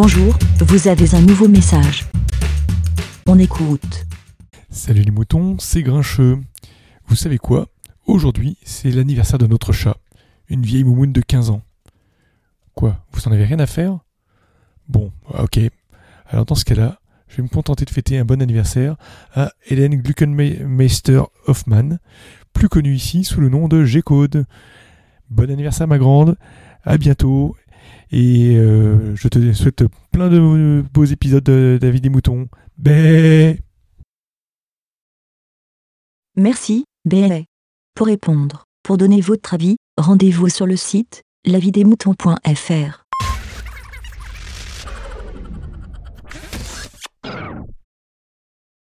Bonjour, vous avez un nouveau message. On écoute. Salut les moutons, c'est Grincheux. Vous savez quoi? Aujourd'hui, c'est l'anniversaire de notre chat, une vieille moumoune de 15 ans. Quoi Vous en avez rien à faire? Bon, ok. Alors dans ce cas-là, je vais me contenter de fêter un bon anniversaire à Hélène Gluckenmeister Hoffmann, plus connue ici sous le nom de G-Code. Bon anniversaire ma grande, à bientôt, et euh, je te souhaite plein de beaux épisodes de David des Moutons. Bé Merci, Bé. Pour répondre, pour donner votre avis, rendez-vous sur le site lavidemouton.fr.